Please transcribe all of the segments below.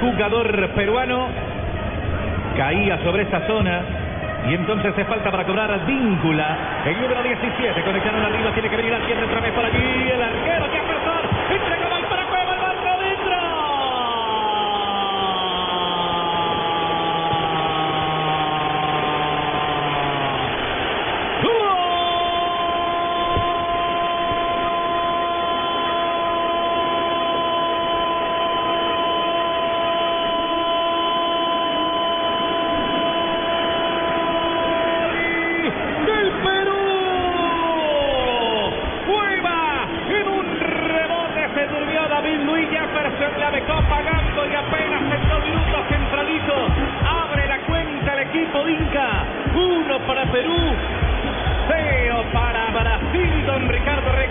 Jugador peruano caía sobre esa zona y entonces se falta para cobrar víncula. El número 17 conectaron arriba, tiene que venir cierre otra vez por allí. El arquero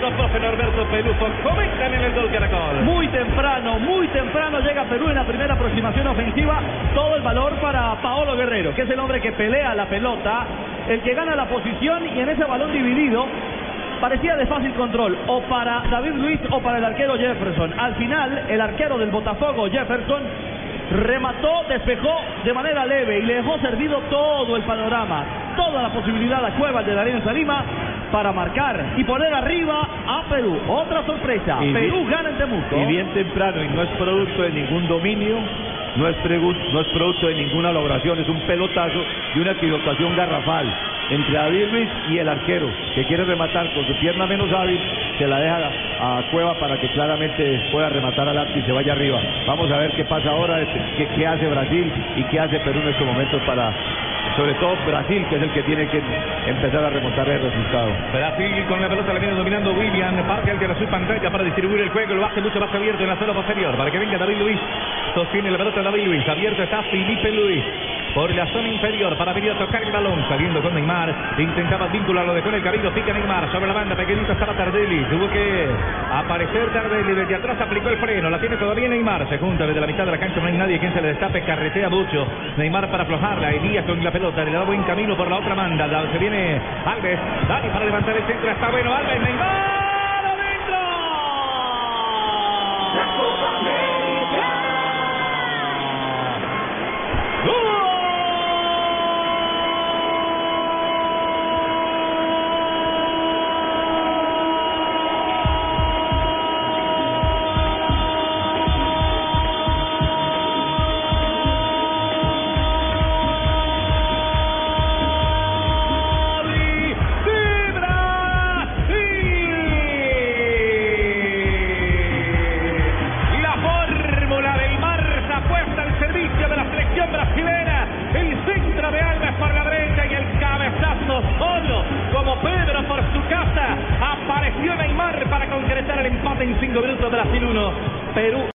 Rego, profe Norberto Pelufo. Comentan en el gol Caracol. Muy temprano, muy temprano llega Perú en la primera aproximación ofensiva. Todo el valor para Paolo Guerrero, que es el hombre que pelea la pelota, el que gana la posición y en ese balón dividido parecía de fácil control o para David Luis o para el arquero Jefferson. Al final, el arquero del Botafogo, Jefferson, remató, despejó de manera leve y le dejó servido todo el panorama, toda la posibilidad a Cueva de la Alianza Lima para marcar y poner arriba a Perú. Otra sorpresa, Y Perú bien- gana en Temuco. Y bien temprano, y no es producto de ningún dominio, no es, no es producto de ninguna elaboración, es un pelotazo y una equivocación garrafal entre David Luis y el arquero, que quiere rematar con su pierna menos hábil, se la deja a, Cueva para que claramente pueda rematar al arco y se vaya arriba. Vamos a ver qué pasa ahora, qué, qué hace Brasil y qué hace Perú en estos momentos para, sobre todo Brasil, que es el que tiene que empezar a remontar el resultado. Brasil con la pelota la viene dominando William, parte hacia su pantalla para distribuir el juego, lo hace mucho más abierto en la zona posterior, para que venga David Luis, sostiene la pelota David Luis, abierto está Felipe Luis, por la zona inferior para venir a tocar el balón, saliendo con Neymar, intentaba vincularlo, dejó en el camino, pica Neymar, sobre la banda, pequeñito estaba Tardelli, tuvo que aparecer Tardelli, desde atrás aplicó el freno, la tiene todavía Neymar, se junta desde la mitad de la cancha, no hay nadie quien se le destape, carretea mucho, Neymar para aflojarla, Elías con la pelota, le da buen camino por la otra banda, da- se viene Alves, Dani para levantar el centro, está bueno, Alves, Neymar, concretar el empate en cinco minutos. Brasil 1, Perú